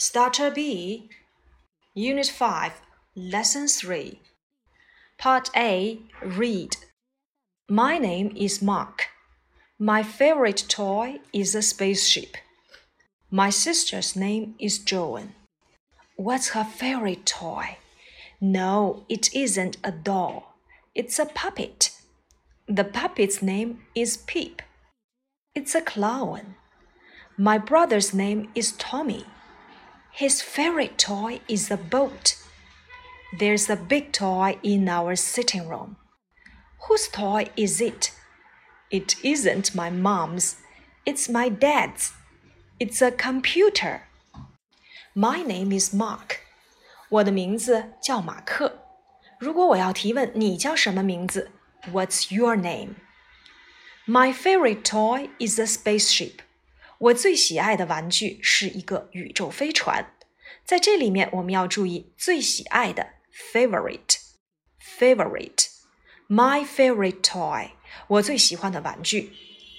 Starter B, Unit 5, Lesson 3. Part A Read. My name is Mark. My favorite toy is a spaceship. My sister's name is Joan. What's her favorite toy? No, it isn't a doll. It's a puppet. The puppet's name is Peep. It's a clown. My brother's name is Tommy. His favorite toy is a boat. There's a big toy in our sitting room. Whose toy is it? It isn't my mom's. It's my dad's. It's a computer. My name is Mark. 我的名字叫马克。如果我要提问你叫什么名字，What's your name? My favorite toy is a spaceship. 我最喜爱的玩具是一个宇宙飞船。在这里面，我们要注意最喜爱的 favorite，favorite。My favorite toy，我最喜欢的玩具。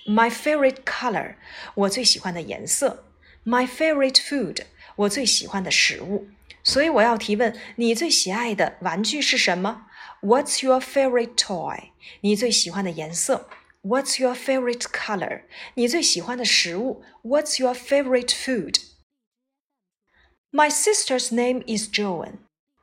My favorite color，我最喜欢的颜色。My favorite food，我最喜欢的食物。所以我要提问：你最喜爱的玩具是什么？What's your favorite toy？你最喜欢的颜色？What's your favorite color？你最喜欢的食物？What's your favorite food？My sister's name is Joan。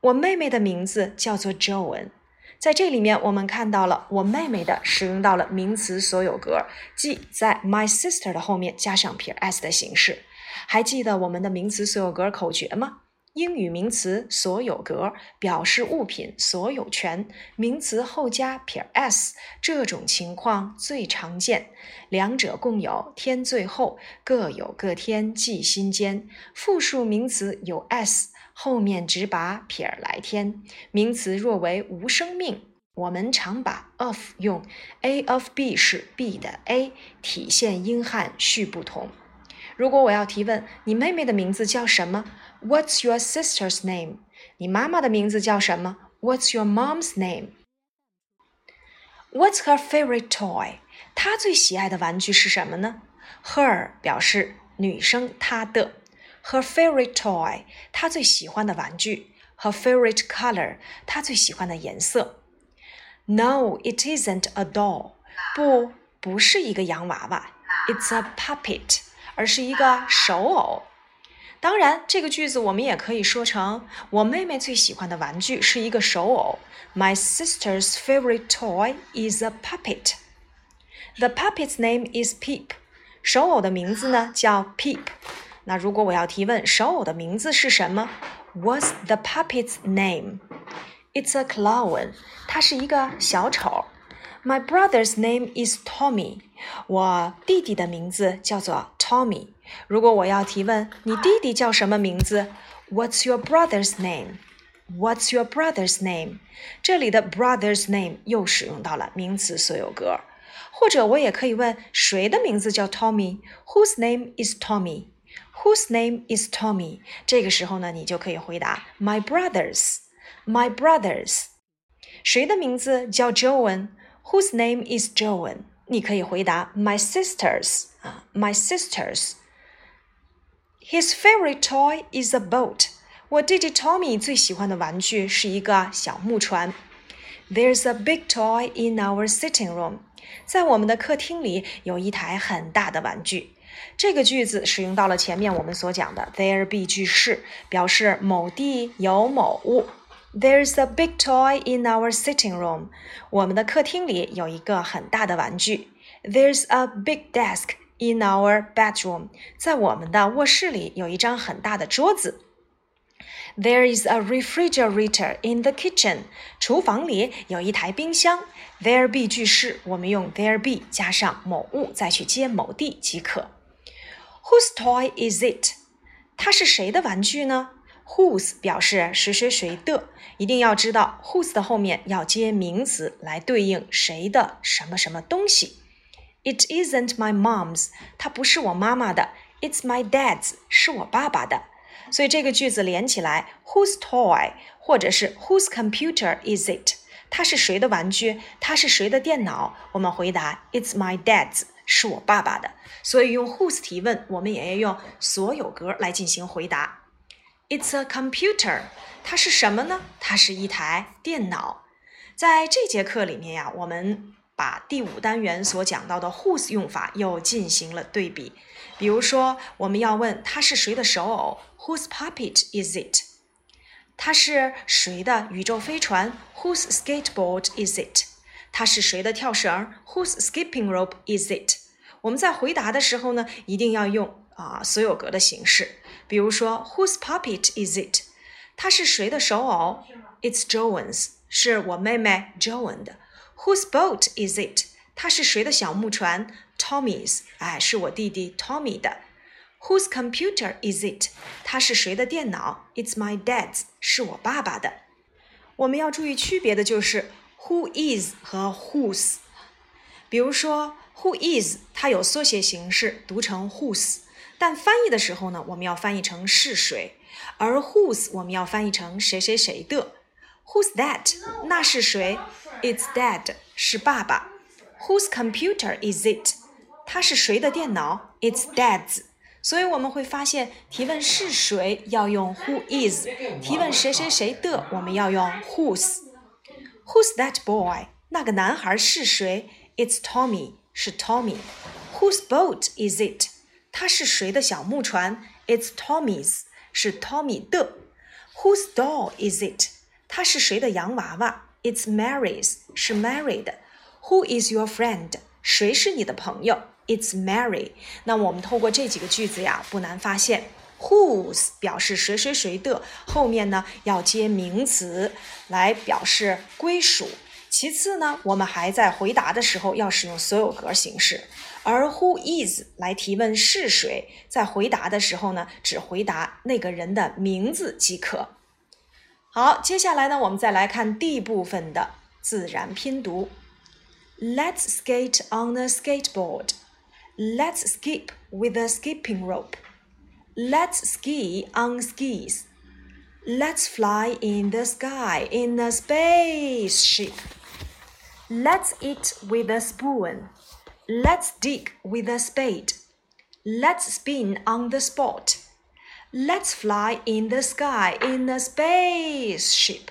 我妹妹的名字叫做 Joan。在这里面，我们看到了我妹妹的使用到了名词所有格，即在 my sister 的后面加上撇 s 的形式。还记得我们的名词所有格口诀吗？英语名词所有格表示物品所有权，名词后加撇 s，这种情况最常见。两者共有，添最后，各有各添，记心间。复数名词有 s，后面只把撇来添。名词若为无生命，我们常把 of 用。A of B 是 B 的 A，体现英汉序不同。如果我要提问，你妹妹的名字叫什么 ？What's your sister's name？你妈妈的名字叫什么？What's your mom's name？What's her favorite toy？她最喜爱的玩具是什么呢？Her 表示女生，她的。Her favorite toy，她最喜欢的玩具。Her favorite color，她最喜欢的颜色。No，it isn't a doll。不，不是一个洋娃娃。It's a puppet。而是一个手偶。 当然，这个句子我们也可以说成：我妹妹最喜欢的玩具是一个手偶。My sister's favorite toy is a puppet. The puppet's name is Peep. 手偶的名字呢叫 Peep。那如果我要提问手偶的名字是什么？What's the puppet's name? It's a clown. 它是一个小丑。My brother's name is Tommy. 我弟弟的名字叫做 Tommy。如果我要提问你弟弟叫什么名字，What's your brother's name？What's your brother's name？这里的 brother's name 又使用到了名词所有格。或者我也可以问谁的名字叫 Tommy？Whose name is Tommy？Whose name is Tommy？这个时候呢，你就可以回答 My brothers。My brothers。谁的名字叫 Joan？Whose name is Joan？你可以回答 my sisters 啊，my sisters。 His favorite toy is a boat。我弟弟 Tommy 最喜欢的玩具是一个小木船。There's a big toy in our sitting room。在我们的客厅里有一台很大的玩具。这个句子使用到了前面我们所讲的 there be 句式，表示某地有某物。There's a big toy in our sitting room. 我们的客厅里有一个很大的玩具。There's a big desk in our bedroom. 在我们的卧室里有一张很大的桌子。There is a refrigerator in the kitchen. 厨房里有一台冰箱。There be 句式，我们用 there be 加上某物，再去接某地即可。Whose toy is it? 它是谁的玩具呢？Whose 表示谁谁谁的，一定要知道 whose 的后面要接名词来对应谁的什么什么东西。 It isn't my mom's，它不是我妈妈的。It's my dad's，是我爸爸的。所以这个句子连起来，Whose toy，或者是 Whose computer is it？它是谁的玩具？它是谁的电脑？我们回答 It's my dad's，是我爸爸的。所以用 Whose 提问，我们也要用所有格来进行回答。It's a computer。它是什么呢？它是一台电脑。在这节课里面呀，我们把第五单元所讲到的 whose 用法又进行了对比。比如说，我们要问它是谁的手偶，Whose puppet is it？它是谁的宇宙飞船，Whose skateboard is it？它是谁的跳绳，Whose skipping rope is it？我们在回答的时候呢，一定要用啊所有格的形式。比如说，Whose puppet is it？它是谁的手偶？It's Joan's，是我妹妹 Joan 的。Whose boat is it？它是谁的小木船？Tommy's，哎，是我弟弟 Tommy 的。Whose computer is it？它是谁的电脑？It's my dad's，是我爸爸的。我们要注意区别的就是 who is 和 whose。比如说 who is，它有缩写形式，读成 whose，但翻译的时候呢，我们要翻译成是谁。而 whose 我们要翻译成谁谁谁的，Who's that？那是谁 ？It's Dad，是爸爸。Whose computer is it？它是谁的电脑？It's Dad's。所以我们会发现，提问是谁要用 Who is，提问谁谁谁的我们要用 Whose。Who's that boy？那个男孩是谁？It's Tommy，是 Tommy。Whose boat is it？它是谁的小木船？It's Tommy's。是 Tommy 的。Whose doll is it？它是谁的洋娃娃 ？It's Mary's，是 Mary 的。Who is your friend？谁是你的朋友？It's Mary。那我们透过这几个句子呀，不难发现，whose 表示谁谁谁的，后面呢要接名词来表示归属。其次呢，我们还在回答的时候要使用所有格形式。而 who is 来提问是谁，在回答的时候呢，只回答那个人的名字即可。好，接下来呢，我们再来看 D 部分的自然拼读。Let's skate on a skateboard. Let's skip with a skipping rope. Let's ski on skis. Let's fly in the sky in a spaceship. Let's eat with a spoon. Let's dig with a spade. Let's spin on the spot. Let's fly in the sky in a spaceship.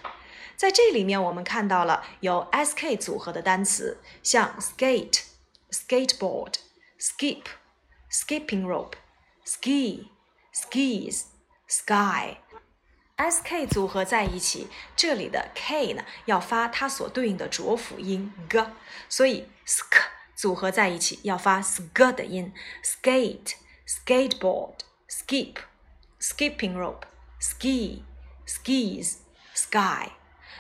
在这里面，我们看到了有 sk 组合的单词，像 skate、skateboard、skip、skipping rope、ski、skis、sky。sk 组合在一起，这里的 k 呢要发它所对应的浊辅音 g，所以 sk。组合在一起要发 sk 的音，skate、skateboard、skip、 skipping rope、ski、skis、sky，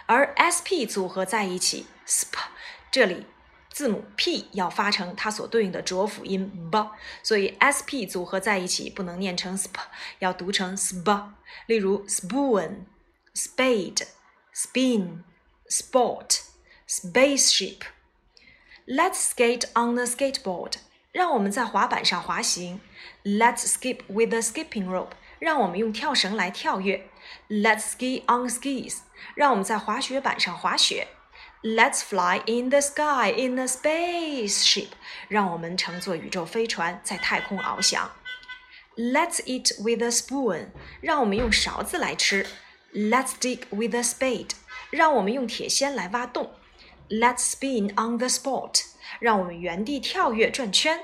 而 sp 组合在一起，sp，这里字母 p 要发成它所对应的浊辅音 b，所以 sp 组合在一起不能念成 sp，要读成 sb。例如 spoon、spade、spin、sport、spaceship。Let's skate on a skateboard，让我们在滑板上滑行。Let's skip with a skipping rope， 让我们用跳绳来跳跃。Let's ski on skis，让我们在滑雪板上滑雪。Let's fly in the sky in a spaceship，让我们乘坐宇宙飞船在太空翱翔。Let's eat with a spoon，让我们用勺子来吃。Let's dig with a spade，让我们用铁锨来挖洞。Let's spin on the spot，让我们原地跳跃转圈。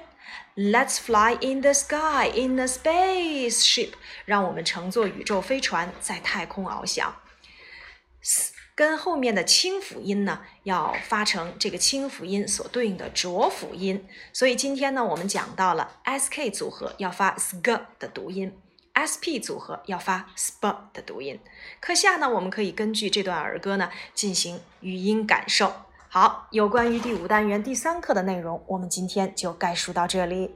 Let's fly in the sky in a spaceship，让我们乘坐宇宙飞船在太空翱翔。跟后面的清辅音呢，要发成这个清辅音所对应的浊辅音。所以今天呢，我们讲到了 sk 组合要发 sk 的读音，sp 组合要发 sp 的读音。课下呢，我们可以根据这段儿歌呢进行语音感受。好，有关于第五单元第三课的内容，我们今天就概述到这里。